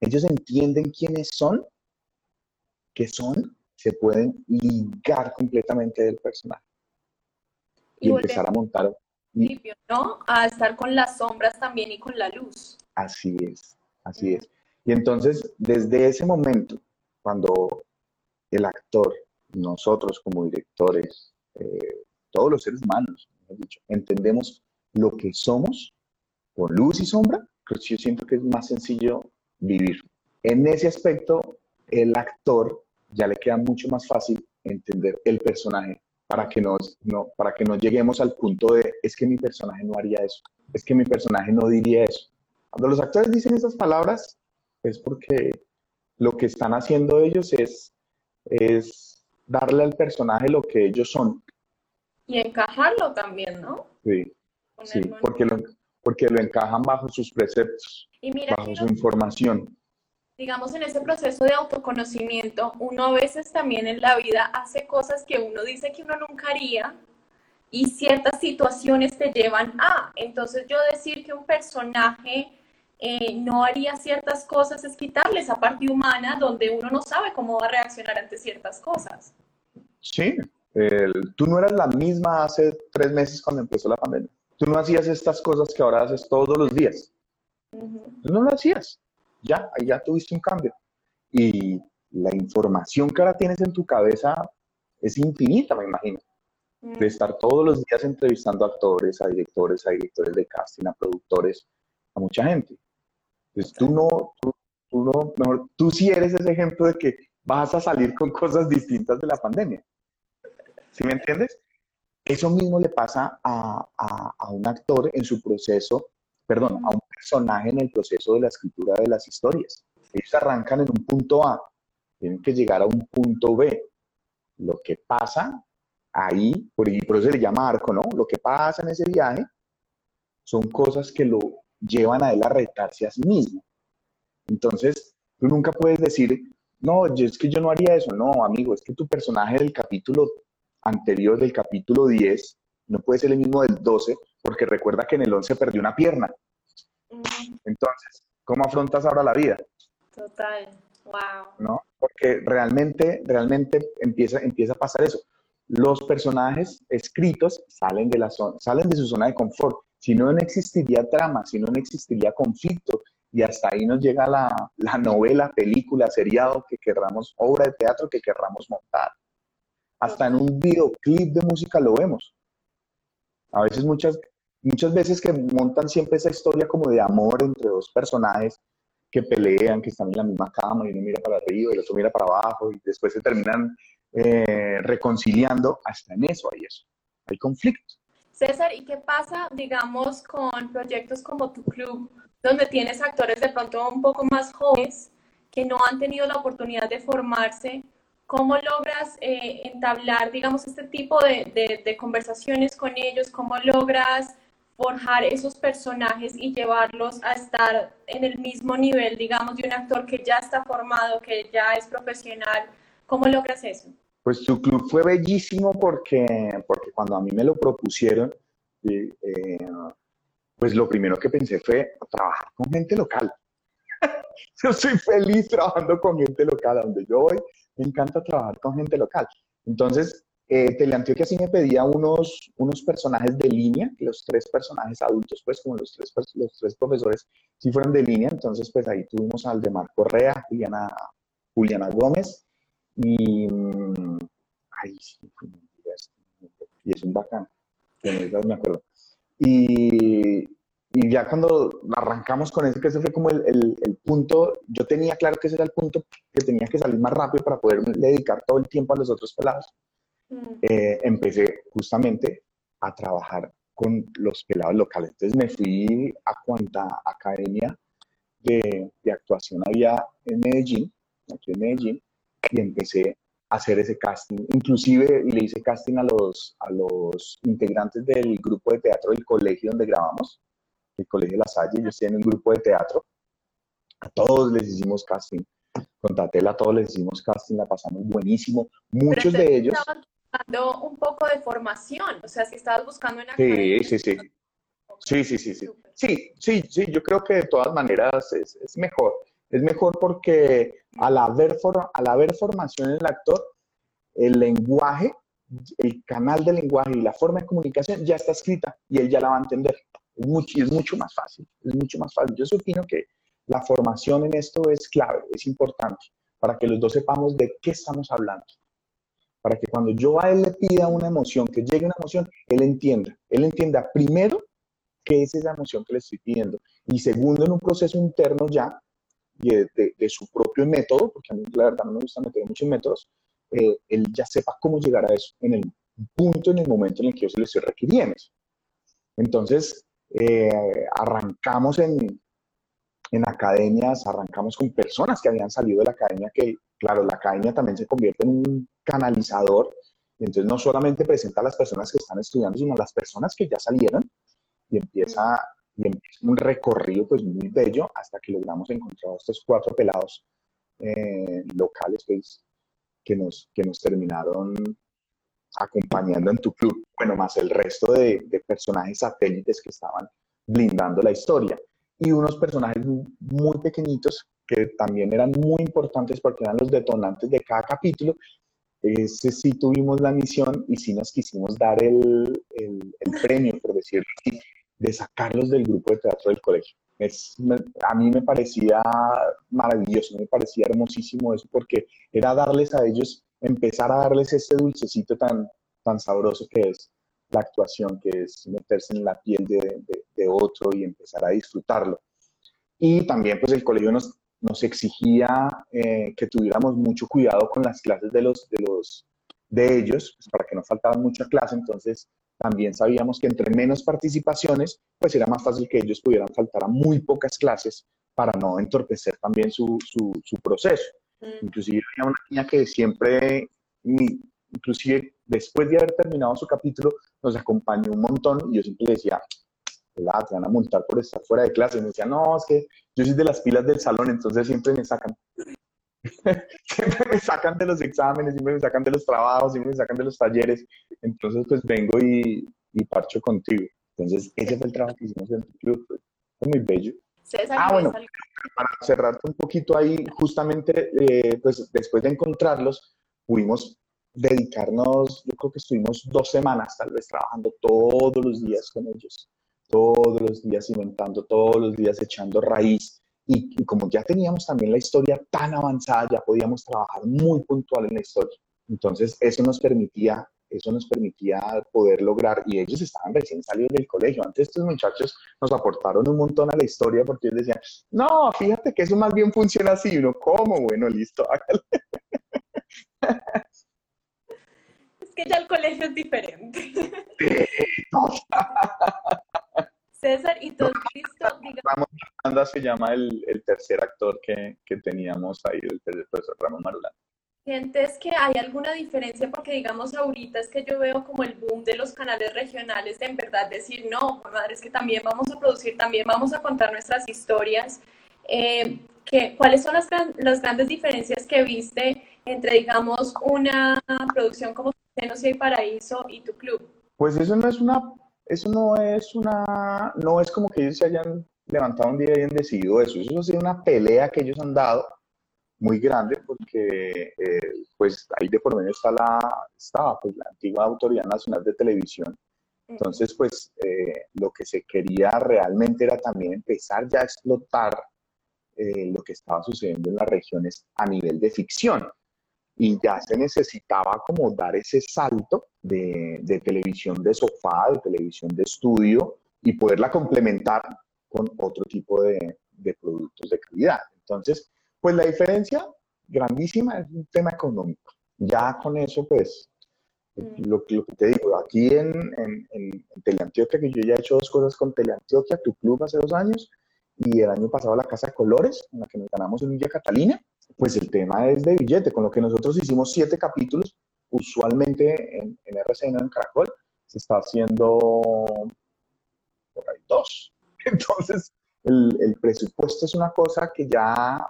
ellos entienden quiénes son, qué son, se pueden ligar completamente del personaje y, empezar a montar. ¿no? A estar con las sombras también y con la luz. Así es, así es. Y entonces, desde ese momento, cuando el actor, nosotros como directores, eh, todos los seres humanos, dicho, entendemos lo que somos con luz y sombra, pues yo siento que es más sencillo vivir. En ese aspecto, el actor ya le queda mucho más fácil entender el personaje para que, nos, no, para que no lleguemos al punto de, es que mi personaje no haría eso, es que mi personaje no diría eso. Cuando los actores dicen esas palabras, es porque lo que están haciendo ellos es, es darle al personaje lo que ellos son. Y encajarlo también, ¿no? Sí, sí porque, lo, porque lo encajan bajo sus preceptos, bajo su información digamos, en ese proceso de autoconocimiento, uno a veces también en la vida hace cosas que uno dice que uno nunca haría y ciertas situaciones te llevan a. Entonces yo decir que un personaje eh, no haría ciertas cosas es quitarle esa parte humana donde uno no sabe cómo va a reaccionar ante ciertas cosas. Sí, tú no eras la misma hace tres meses cuando empezó la pandemia. Tú no hacías estas cosas que ahora haces todos los días. Tú no lo hacías ya, ahí ya tuviste un cambio. Y la información que ahora tienes en tu cabeza es infinita, me imagino. De mm. estar todos los días entrevistando a actores, a directores, a directores de casting, a productores, a mucha gente. Entonces tú no, tú, no, mejor, tú sí eres ese ejemplo de que vas a salir con cosas distintas de la pandemia. ¿Sí me entiendes? Eso mismo le pasa a, a, a un actor en su proceso perdón, a un personaje en el proceso de la escritura de las historias. Ellos arrancan en un punto A, tienen que llegar a un punto B. Lo que pasa ahí, por, eso se le llama arco, ¿no? Lo que pasa en ese viaje son cosas que lo llevan a él a retarse a sí mismo. Entonces, tú nunca puedes decir, no, es que yo no haría eso. No, amigo, es que tu personaje del capítulo anterior, del capítulo 10, no puede ser el mismo del 12, porque recuerda que en el 11 perdió una pierna. Entonces, ¿cómo afrontas ahora la vida? Total, wow. ¿No? Porque realmente, realmente empieza, empieza a pasar eso. Los personajes escritos salen de, la zona, salen de su zona de confort. Si no, no existiría trama, si no, no existiría conflicto. Y hasta ahí nos llega la, la novela, película, seriado que querramos, obra de teatro que querramos montar. Hasta en un videoclip de música lo vemos A veces muchas, muchas veces que montan siempre esa historia como de amor entre dos personajes que pelean, que están en la misma cama y uno mira para arriba y el otro mira para abajo y después se terminan eh, reconciliando, hasta en eso hay eso, hay conflicto. César, ¿y qué pasa, digamos, con proyectos como tu club, donde tienes actores de pronto un poco más jóvenes que no han tenido la oportunidad de formarse? ¿Cómo logras eh, entablar, digamos, este tipo de, de conversaciones con ellos? ¿Cómo logras forjar esos personajes y llevarlos a estar en el mismo nivel, digamos, de un actor que ya está formado, que ya es profesional? ¿Cómo logras eso? Pues su club fue bellísimo porque, porque cuando a mí me lo propusieron, eh, pues lo primero que pensé fue trabajar con gente local. yo soy feliz trabajando con gente local, a donde yo voy, me encanta trabajar con gente local. Entonces, eh, Teleantioquia sí me pedía unos, unos personajes de línea, los tres personajes adultos, pues como los tres, los tres profesores, sí fueron de línea, entonces pues ahí tuvimos al de Mar Correa, Juliana, Juliana Gómez, y, ay, sí, y es un bacán, me acuerdo. Y, y, ya cuando arrancamos con eso, que ese fue como el, el, el, punto, yo tenía claro que ese era el punto que tenía que salir más rápido para poder dedicar todo el tiempo a los otros pelados. Mm. Eh, empecé justamente a trabajar con los pelados locales. Entonces me fui a cuanta academia de, de actuación había en Medellín, aquí en Medellín, y empecé a hacer ese casting. Inclusive le hice casting a los, a los integrantes del grupo de teatro del colegio donde grabamos, el Colegio La Salle, ellos tienen un grupo de teatro. A todos les hicimos casting. Con Tatela a todos les hicimos casting, la pasamos buenísimo. Muchos de ellos... buscando un poco de formación, o sea, si estabas buscando una... Sí, sí, sí. Sí, sí, sí, sí. Sí, sí, sí, yo creo que de todas maneras es, es mejor. Es mejor porque al haber, al haber formación en el actor, el lenguaje, el canal de lenguaje y la forma de comunicación ya está escrita y él ya la va a entender. Es mucho, es mucho más fácil, es mucho más fácil. Yo opino que la formación en esto es clave, es importante, para que los dos sepamos de qué estamos hablando. Para que cuando yo a él le pida una emoción, que llegue una emoción, él entienda. Él entienda primero qué es esa emoción que le estoy pidiendo. Y segundo, en un proceso interno ya, y de, su propio método, porque a mí la verdad no me gusta meter muchos métodos, eh, él ya sepa cómo llegar a eso en el punto, en el momento en el que yo se lo estoy requiriendo. Entonces, eh, arrancamos en, en academias, arrancamos con personas que habían salido de la academia, que claro, la academia también se convierte en un canalizador, entonces no solamente presenta a las personas que están estudiando, sino a las personas que ya salieron y empieza un recorrido pues muy bello hasta que logramos encontrar a estos cuatro pelados eh, locales pues, que, nos, que nos terminaron acompañando en tu club, bueno, más el resto de, de, personajes satélites que estaban blindando la historia. Y unos personajes muy pequeñitos que también eran muy importantes porque eran los detonantes de cada capítulo. Ese sí tuvimos la misión y sí nos quisimos dar el, el, el premio, por decirlo así, de sacarlos del grupo de teatro del colegio. Es, a mí me parecía maravilloso, me parecía hermosísimo eso, porque era darles a ellos, empezar a darles ese dulcecito tan, tan sabroso que es la actuación, que es meterse en la piel de, de, otro y empezar a disfrutarlo. Y también pues el colegio nos, nos exigía eh, que tuviéramos mucho cuidado con las clases de los, de los de ellos, pues, para que no faltaban mucha clase, entonces también sabíamos que entre menos participaciones, pues era más fácil que ellos pudieran faltar a muy pocas clases para no entorpecer también su, su, su proceso. Mm. Inclusive había una niña que siempre, inclusive después de haber terminado su capítulo, nos acompañó un montón y yo siempre le decía, te van a montar por estar fuera de clase. Y me decía, no, es que yo soy de las pilas del salón, entonces siempre me sacan. siempre me sacan de los exámenes, siempre me sacan de los trabajos, siempre me sacan de los talleres. Entonces, pues vengo y, y parcho contigo. Entonces, ese fue el trabajo que hicimos en tu club. Fue muy bello. ah, bueno, para cerrarte un poquito ahí, justamente, eh, pues después de encontrarlos, pudimos dedicarnos, yo creo que estuvimos dos semanas tal vez trabajando todos los días con ellos, todos los días inventando, todos los días echando raíz, y, como ya teníamos también la historia tan avanzada, ya podíamos trabajar muy puntual en la historia. Entonces, eso nos permitía eso nos permitía poder lograr, y ellos estaban recién salidos del colegio. Antes estos muchachos nos aportaron un montón a la historia porque ellos decían, no, fíjate que eso más bien funciona así. Uno, ¿cómo? Bueno, listo, hágale. Es que ya el colegio es diferente. César, ¿y tú has visto, digamos... Ramón se llama el, el tercer actor que, que, teníamos ahí, el, profesor Ramón Marulán. ¿Sientes que hay alguna diferencia? Porque digamos ahorita es que yo veo como el boom de los canales regionales de en verdad decir, no, madre, es que también vamos a producir, también vamos a contar nuestras historias. Eh, que, ¿Cuáles son las, las grandes diferencias que viste entre, digamos, una producción como Senos y Paraíso y tu club? Pues eso no es una eso no es una, no es como que ellos se hayan levantado un día y hayan decidido eso, eso ha sido una pelea que ellos han dado muy grande porque eh, pues ahí de por medio está la, estaba pues la antigua Autoridad Nacional de Televisión. Entonces pues eh, lo que se quería realmente era también empezar ya a explotar eh, lo que estaba sucediendo en las regiones a nivel de ficción y ya se necesitaba como dar ese salto de, de, televisión de sofá, de televisión de estudio y poderla complementar con otro tipo de, de, productos de calidad. Entonces, pues la diferencia grandísima es un tema económico. Ya con eso, pues, mm. lo, lo que te digo, aquí en, en, en, Teleantioquia, que yo ya he hecho dos cosas con Teleantioquia, tu club hace dos años, y el año pasado la Casa de Colores, en la que nos ganamos en Villa Catalina, pues el tema es de billete, con lo que nosotros hicimos siete capítulos, usualmente en, en RCN en Caracol, se está haciendo por ahí dos. Entonces, el, el, presupuesto es una cosa que ya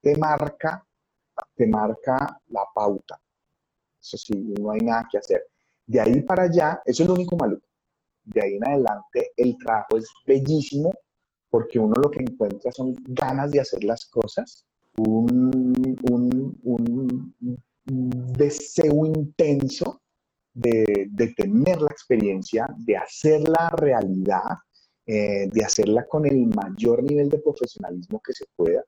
te marca, te marca la pauta. Eso sí, no hay nada que hacer. De ahí para allá, eso es lo único malo. De ahí en adelante, el trabajo es bellísimo porque uno lo que encuentra son ganas de hacer las cosas un, un, deseo intenso de, de, tener la experiencia, de hacerla realidad, eh, de hacerla con el mayor nivel de profesionalismo que se pueda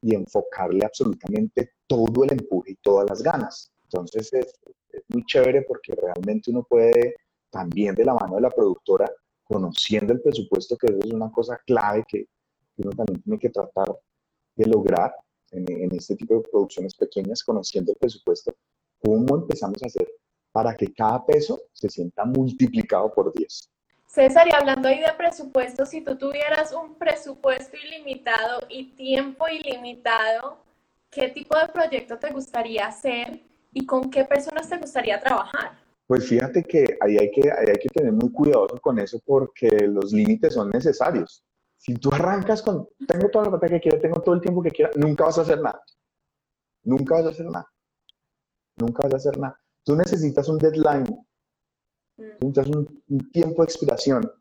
y enfocarle absolutamente todo el empuje y todas las ganas. Entonces es, es muy chévere porque realmente uno puede también de la mano de la productora, conociendo el presupuesto, que eso es una cosa clave que uno también tiene que tratar de lograr, en, este tipo de producciones pequeñas, conociendo el presupuesto, cómo empezamos a hacer para que cada peso se sienta multiplicado por 10. César, y hablando ahí de presupuesto, si tú tuvieras un presupuesto ilimitado y tiempo ilimitado, ¿qué tipo de proyecto te gustaría hacer y con qué personas te gustaría trabajar? Pues fíjate que ahí hay que, ahí hay que tener muy cuidado con eso porque los límites son necesarios. Si tú arrancas con, tengo toda la plata que quiero, tengo todo el tiempo que quiera, nunca vas a hacer nada. Nunca vas a hacer nada. Nunca vas a hacer nada. Tú necesitas un deadline. Tú necesitas un, tiempo de expiración.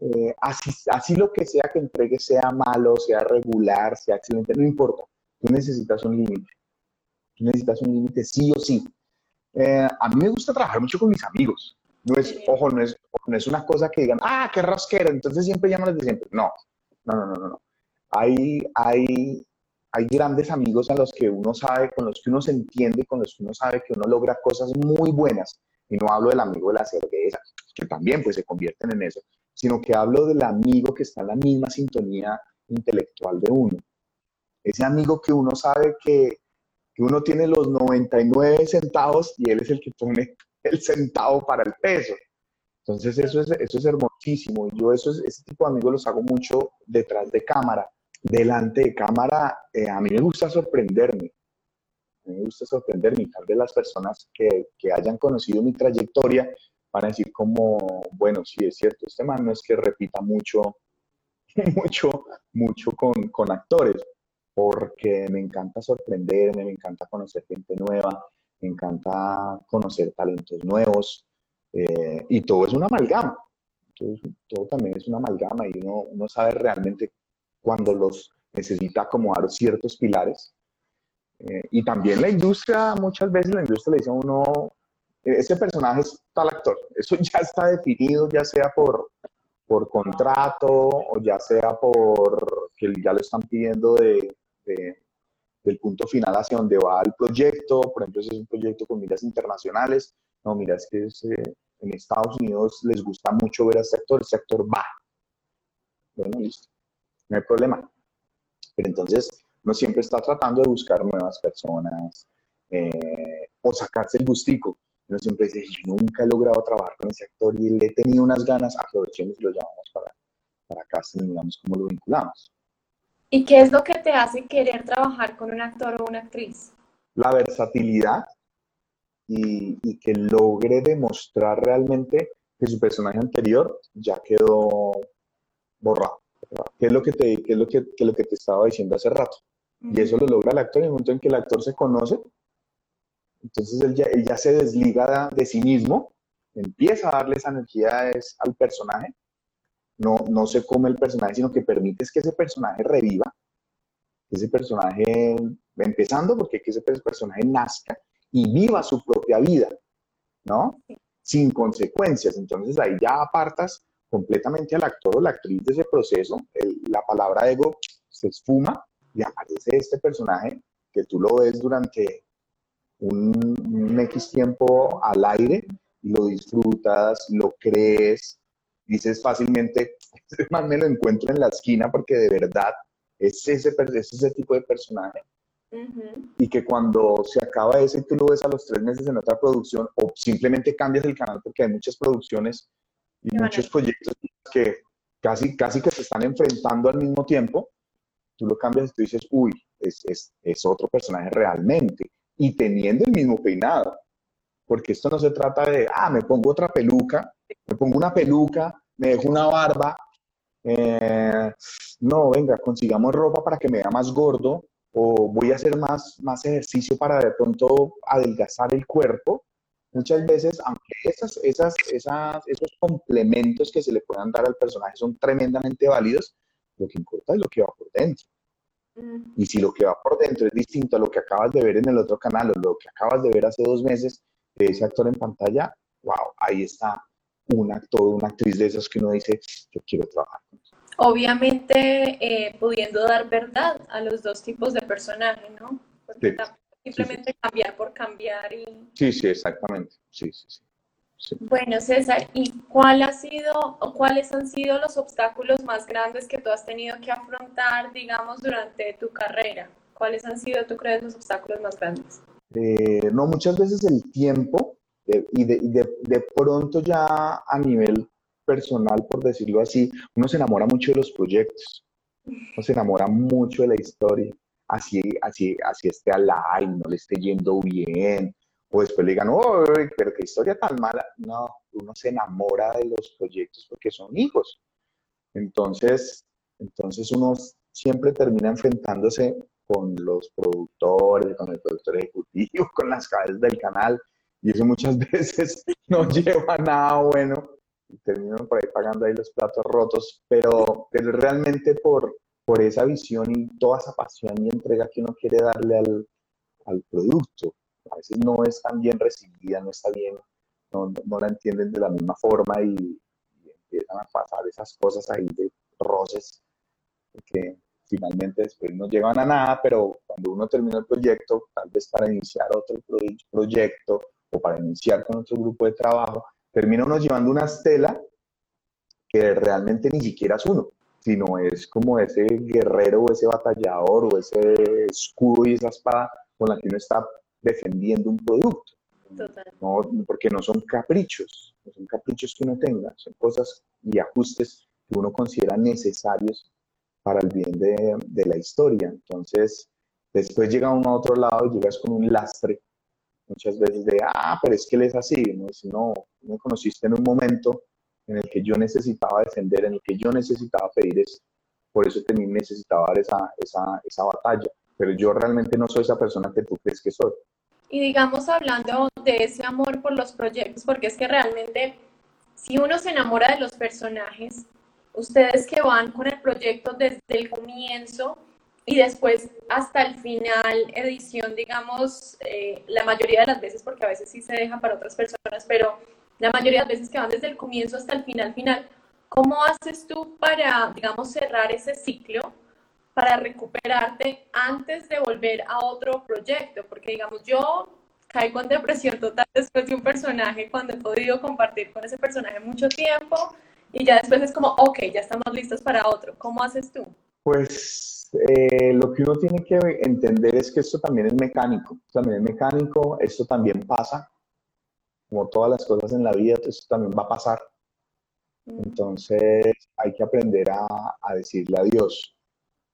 Eh, así, así lo que sea que entregues, sea malo, sea regular, sea excelente, no importa. Tú necesitas un límite. Tú necesitas un límite sí o sí. Eh, a mí me gusta trabajar mucho con mis amigos. No es, ojo, no es, no es una cosa que digan, ah, qué rosquero, entonces siempre llaman de siempre. No, no, no, no, no. Hay, hay, hay grandes amigos a los que uno sabe, con los que uno se entiende, con los que uno sabe que uno logra cosas muy buenas. Y no hablo del amigo de la cerveza, que también pues se convierten en eso, sino que hablo del amigo que está en la misma sintonía intelectual de uno. Ese amigo que uno sabe que, que uno tiene los 99 centavos y él es el que pone el centavo para el peso. Entonces eso es, eso es hermosísimo. Yo eso es, ese tipo de amigos los hago mucho detrás de cámara. Delante de cámara, eh, a mí me gusta sorprenderme. A mí me gusta sorprenderme. Tal vez las personas que, que hayan conocido mi trayectoria van a decir como, bueno, sí es cierto, este man no es que repita mucho, mucho, mucho con, con actores, porque me encanta sorprenderme, me encanta conocer gente nueva, me encanta conocer talentos nuevos eh, y todo es una amalgama. todo también es una amalgama y uno, uno sabe realmente cuando los necesita acomodar ciertos pilares. Eh, y también la industria, muchas veces la industria le dice a uno, e-, ese personaje es tal actor. Eso ya está definido, ya sea por, por contrato o ya sea por que ya lo están pidiendo de, del punto final hacia donde va el proyecto, por ejemplo, si es un proyecto con miras internacionales, no, mira, es que eh, en Estados Unidos les gusta mucho ver a este actor, este actor va. Bueno, listo, no hay problema. Pero entonces uno siempre está tratando de buscar nuevas personas eh, o sacarse el gustico. Uno siempre dice, yo nunca he logrado trabajar con ese actor y le he tenido unas ganas, aprovechemos y lo llamamos para, para acá, digamos cómo lo vinculamos. ¿Y qué es lo que te hace querer trabajar con un actor o una actriz? La versatilidad y, que logre demostrar realmente que su personaje anterior ya quedó borrado. ¿Qué es lo que te, lo que, te estaba diciendo hace rato? Y eso lo logra el actor en el momento en que el actor se conoce. Entonces él ya, él ya se desliga de, sí mismo, empieza a darle esa energía al personaje. No, no se come el personaje, sino que permites que ese personaje reviva, que ese personaje, empezando porque que ese personaje nazca y viva su propia vida, ¿no? Sin consecuencias. Entonces ahí ya apartas completamente al actor o la actriz de ese proceso, la palabra ego se esfuma y aparece este personaje que tú lo ves durante un, X tiempo al aire lo disfrutas, lo crees, dices fácilmente, este más me lo encuentro en la esquina porque de verdad es ese, es ese tipo de personaje. Y que cuando se acaba ese y tú lo ves a los tres meses en otra producción o simplemente cambias el canal porque hay muchas producciones y muchos proyectos que casi, casi que se están enfrentando al mismo tiempo, tú lo cambias y tú dices, uy, es, es, es otro personaje realmente, y teniendo el mismo peinado, porque esto no se trata de, ah, me pongo otra peluca, me pongo una peluca, me dejo una barba, eh, no, venga, consigamos ropa para que me vea más gordo, o voy a hacer más, más ejercicio para de pronto adelgazar el cuerpo, Muchas veces, aunque esas, esas, esas, esos complementos que se le puedan dar al personaje son tremendamente válidos, lo que importa es lo que va por dentro. Y si lo que va por dentro es distinto a lo que acabas de ver en el otro canal o lo que acabas de ver hace dos meses de ese actor en pantalla, wow, ahí está un actor, una actriz de esos que uno dice, yo quiero trabajar con Obviamente, eh, pudiendo dar verdad a los dos tipos de personaje, ¿no? Porque simplemente cambiar por cambiar y... Sí, sí, exactamente. Sí, sí, sí, Bueno, César, ¿y cuál ha sido o cuáles han sido los obstáculos más grandes que tú has tenido que afrontar, digamos, durante tu carrera? ¿Cuáles han sido, tú crees, los obstáculos más grandes? Eh, no, muchas veces el tiempo eh, y, de, de, de pronto ya a nivel personal, por decirlo así, uno se enamora mucho de los proyectos, uno se enamora mucho de la historia así, así, así esté al y no le esté yendo bien, o después le digan, oh, pero qué historia tan mala. No, uno se enamora de los proyectos porque son hijos. Entonces, entonces uno siempre termina enfrentándose con los productores, con el productor ejecutivo, con las cabezas del canal, y eso muchas veces no lleva nada bueno y terminan por ahí pagando ahí los platos rotos, pero, pero realmente por, por esa visión y toda esa pasión y entrega que uno quiere darle al, al producto. A veces no es tan bien recibida, no está bien, no, no la entienden de la misma forma y, empiezan a pasar esas cosas ahí de roces que finalmente después no llevan a nada, pero cuando uno termina el proyecto, tal vez para iniciar otro proyecto o para iniciar con otro grupo de trabajo, termina uno llevando una estela que realmente ni siquiera es uno sino es como ese guerrero o ese batallador o ese escudo y esa espada con la que uno está defendiendo un producto. Total. No, porque no son caprichos, no son caprichos que uno tenga, son cosas y ajustes que uno considera necesarios para el bien de, de la historia. Entonces, después llega uno a otro lado y llegas con un lastre, muchas veces de, ah, pero es que él es así, no, no, me conociste en un momento en el que yo necesitaba defender, en el que yo necesitaba pedir eso. Por eso también necesitaba dar esa, esa, esa batalla. Pero yo realmente no soy esa persona que tú crees que soy. Y digamos, hablando de ese amor por los proyectos, porque es que realmente, si uno se enamora de los personajes, ustedes que van con el proyecto desde el comienzo y después hasta el final, edición, digamos, eh, la mayoría de las veces, porque a veces sí se deja para otras personas, pero la mayoría de las veces que van desde el comienzo hasta el final final. ¿Cómo haces tú para, digamos, cerrar ese ciclo, para recuperarte antes de volver a otro proyecto? Porque, digamos, yo caigo en depresión total después de un personaje cuando he podido compartir con ese personaje mucho tiempo y ya después es como, ok, ya estamos listos para otro. ¿Cómo haces tú? Pues eh, lo que uno tiene que entender es que esto también es mecánico, también es mecánico, esto también pasa, como todas las cosas en la vida, esto también va a pasar. Mm. Entonces hay que aprender a, a decirle adiós.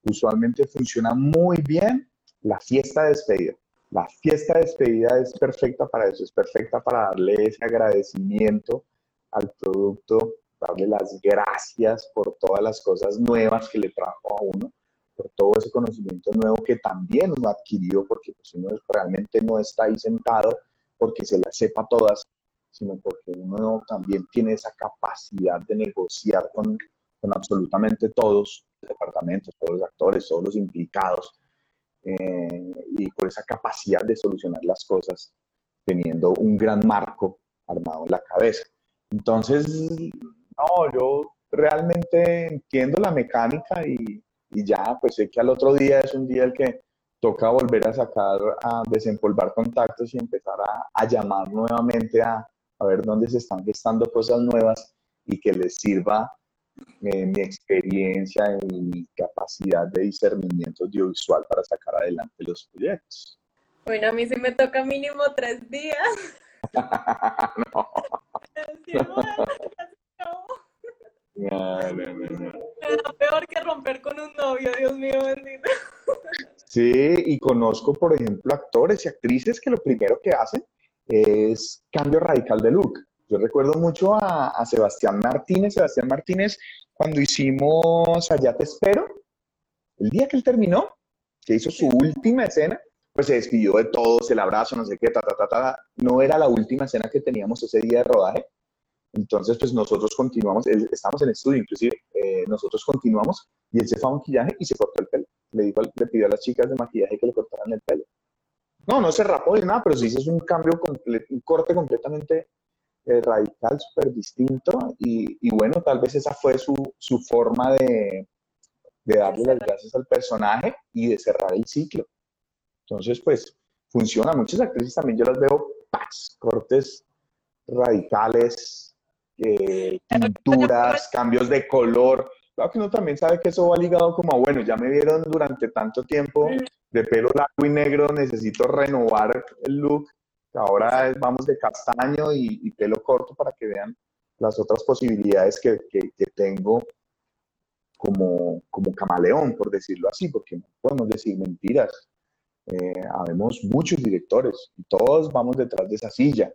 Usualmente funciona muy bien la fiesta de despedida. La fiesta de despedida es perfecta para eso, es perfecta para darle ese agradecimiento al producto, darle las gracias por todas las cosas nuevas que le trajo a uno, por todo ese conocimiento nuevo que también uno adquirió, porque pues uno realmente no está ahí sentado porque se las sepa todas, sino porque uno también tiene esa capacidad de negociar con, con absolutamente todos los departamentos, todos los actores, todos los implicados, eh, y por esa capacidad de solucionar las cosas teniendo un gran marco armado en la cabeza. Entonces, no, yo realmente entiendo la mecánica y, y, ya, pues sé que al otro día es un día el que toca volver a sacar, a desempolvar contactos y empezar a, a llamar nuevamente a, a, ver dónde se están gestando cosas nuevas y que les sirva eh, mi experiencia y mi capacidad de discernimiento audiovisual para sacar adelante los proyectos. Bueno, a mí sí me toca mínimo tres días. no. No, peor que romper con un novio, Dios mío bendito. Sí, y conozco, por ejemplo, actores y actrices que lo primero que hacen es cambio radical de look. Yo recuerdo mucho a, Sebastián Martínez. Sebastián Martínez, cuando hicimos Allá te espero, el día que él terminó, que hizo su última escena, pues se despidió de todos, el abrazo, no sé qué, ta, ta, ta, ta. No era la última escena que teníamos ese día de rodaje. Entonces, pues nosotros continuamos, estamos en estudio, inclusive, eh, nosotros continuamos y él se fue a maquillaje y se cortó el pelo. Le, dijo, le pidió a las chicas de maquillaje que le cortaran el pelo. No, no se rapó ni nada, pero sí hizo un cambio, un corte completamente eh, radical, súper distinto. Y, bueno, tal vez esa fue su, su forma de, de, darle las gracias al personaje y de cerrar el ciclo. Entonces, pues funciona. Muchas actrices también yo las veo, ¡pax! cortes radicales, eh, pinturas, cambios de color. Claro que uno también sabe que eso va ligado como a, bueno, ya me vieron durante tanto tiempo de pelo largo y negro, necesito renovar el look Ahora vamos de castaño y, pelo corto para que vean las otras posibilidades que, tengo como, como camaleón, por decirlo así, porque no podemos decir mentiras. Eh, habemos muchos directores y todos vamos detrás de esa silla.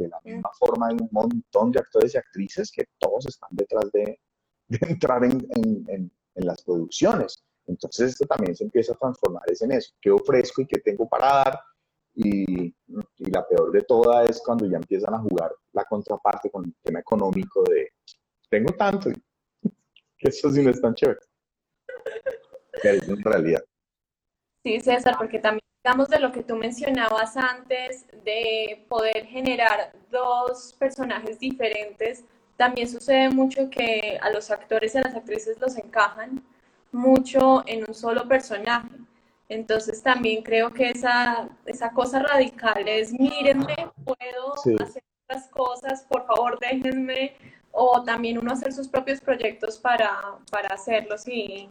De la misma forma hay un montón de actores y actrices que todos están detrás de, entrar en, en, las producciones. Entonces esto también se empieza a transformar en eso. ¿Qué ofrezco y qué tengo para dar? Y, la peor de todas es cuando ya empiezan a jugar la contraparte con el tema económico de tengo tanto, que eso sí no es tan chévere. es en realidad. Sí, César, porque también digamos de lo que tú mencionabas antes, de poder generar dos personajes diferentes, también sucede mucho que a los actores y a las actrices los encajan mucho en un solo personaje. Entonces también creo que esa, esa cosa radical es, mírenme, puedo hacer otras cosas, por favor déjenme, o también uno hacer sus propios proyectos para, para hacerlos y,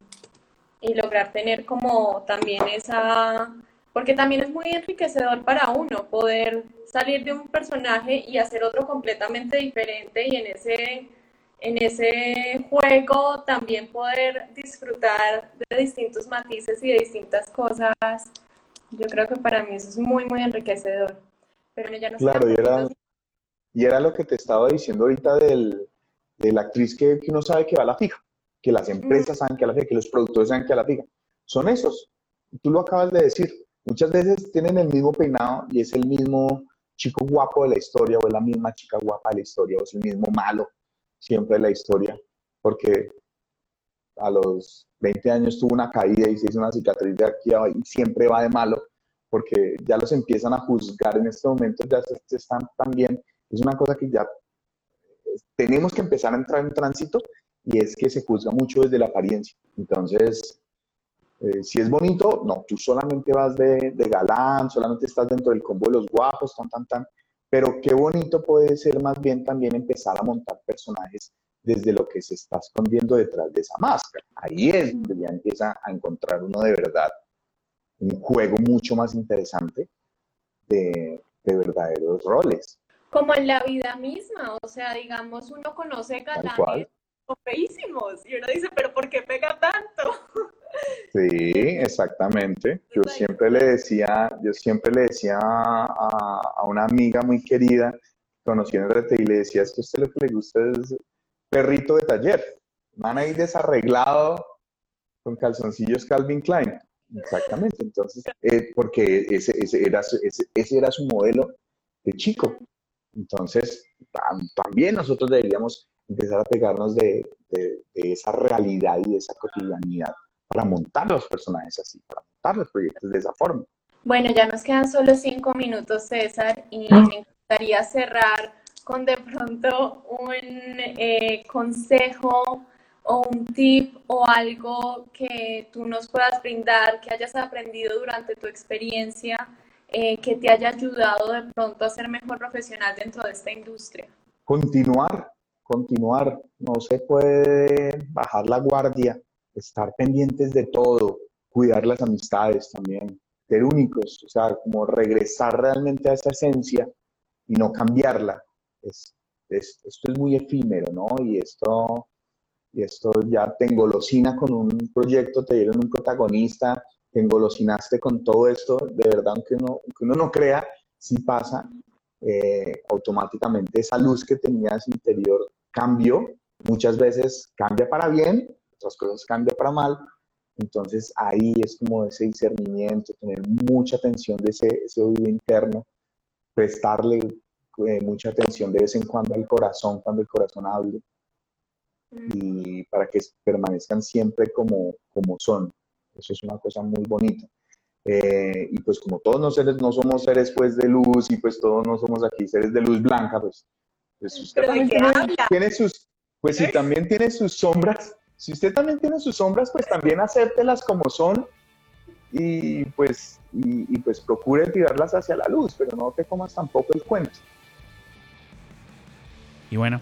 y lograr tener como también esa, porque también es muy enriquecedor para uno poder salir de un personaje y hacer otro completamente diferente y en ese en ese juego también poder disfrutar de distintos matices y de distintas cosas, yo creo que para mí eso es muy, muy enriquecedor. Pero ya no claro, y era, y era lo que te estaba diciendo ahorita del, de la actriz que, que uno sabe que va a la fija, que las empresas saben que a la fija, que los productores saben que a la fija. Son esos. Tú lo acabas de decir. Muchas veces tienen el mismo peinado y es el mismo chico guapo de la historia o es la misma chica guapa de la historia o es el mismo malo siempre la historia, porque a los 20 años tuvo una caída y se hizo una cicatriz de aquí y siempre va de malo, porque ya los empiezan a juzgar en este momento, ya se, están también, es una cosa que ya tenemos que empezar a entrar en tránsito y es que se juzga mucho desde la apariencia. Entonces, Eh, si es bonito, no, tú solamente vas de, de, galán, solamente estás dentro del combo de los guapos, tan, tan, tan. Pero qué bonito puede ser más bien también empezar a montar personajes desde lo que se está escondiendo detrás de esa máscara. Ahí es donde ya empieza a encontrar uno de verdad un juego mucho más interesante de, de verdaderos roles. Como en la vida misma, o sea, digamos, uno conoce galanes feísimos y uno dice, pero ¿por qué pega tanto? Sí, exactamente. Yo siempre le decía, yo siempre le decía a, a una amiga muy querida, conocí en RT y le decía, es que a usted lo que le gusta es perrito de taller. Van ahí desarreglado con calzoncillos Calvin Klein. Exactamente. Entonces, eh, porque ese, ese, era, ese, ese, era su modelo de chico. Entonces, también nosotros deberíamos empezar a pegarnos de, de, de, esa realidad y de esa cotidianidad para montar los personajes así, para montar los proyectos de esa forma. Bueno, ya nos quedan solo cinco minutos, César, y me gustaría cerrar con de pronto un eh, consejo o un tip o algo que tú nos puedas brindar, que hayas aprendido durante tu experiencia, eh, que te haya ayudado de pronto a ser mejor profesional dentro de esta industria. Continuar, continuar. No se puede bajar la guardia, estar pendientes de todo, cuidar las amistades también, ser únicos, o sea, como regresar realmente a esa esencia y no cambiarla es, es, esto es muy efímero, ¿no? Y esto, y esto ya te engolosina con un proyecto, te dieron un protagonista, te engolosinaste con todo esto, de verdad, aunque uno, uno no crea, si pasa, eh, automáticamente esa luz que tenías interior cambió, muchas veces cambia para bien, otras cosas cambia para mal, entonces ahí es como ese discernimiento, tener mucha atención de ese, ese oído interno, prestarle eh, mucha atención de vez en cuando al corazón, cuando el corazón hable, y para que permanezcan siempre como, como son. Eso es una cosa muy bonita. Eh, y pues como todos no, seres, no somos seres pues de luz y pues todos no somos aquí seres de luz blanca, pues, pues usted también tiene, tiene, sus, pues si también tiene sus sombras, si usted también tiene sus sombras, pues también acéptelas como son y pues, y, y pues procure tirarlas hacia la luz, pero no te comas tampoco el cuento. Y bueno,